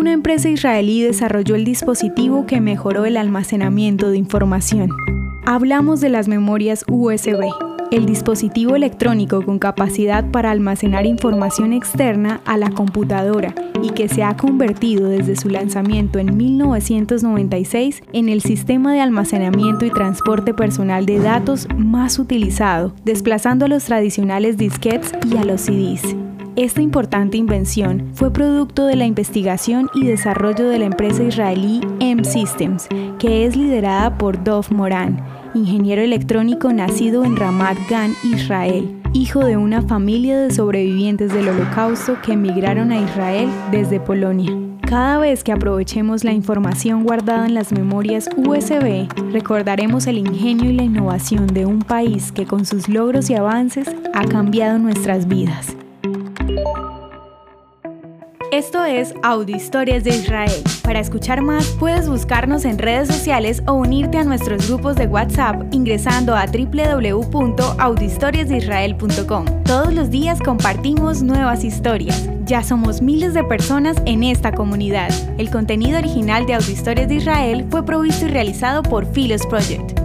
una empresa israelí desarrolló el dispositivo que mejoró el almacenamiento de información. Hablamos de las memorias USB, el dispositivo electrónico con capacidad para almacenar información externa a la computadora y que se ha convertido desde su lanzamiento en 1996 en el sistema de almacenamiento y transporte personal de datos más utilizado, desplazando a los tradicionales disquetes y a los CDs. Esta importante invención fue producto de la investigación y desarrollo de la empresa israelí M-Systems, que es liderada por Dov Moran, ingeniero electrónico nacido en Ramat Gan, Israel, hijo de una familia de sobrevivientes del holocausto que emigraron a Israel desde Polonia. Cada vez que aprovechemos la información guardada en las memorias USB, recordaremos el ingenio y la innovación de un país que con sus logros y avances ha cambiado nuestras vidas. Esto es Audio Historias de Israel. Para escuchar más, puedes buscarnos en redes sociales o unirte a nuestros grupos de WhatsApp ingresando a www.audiohistoriasdeisrael.com. Todos los días compartimos nuevas historias. Ya somos miles de personas en esta comunidad. El contenido original de Audio Historias de Israel fue provisto y realizado por Philos Project.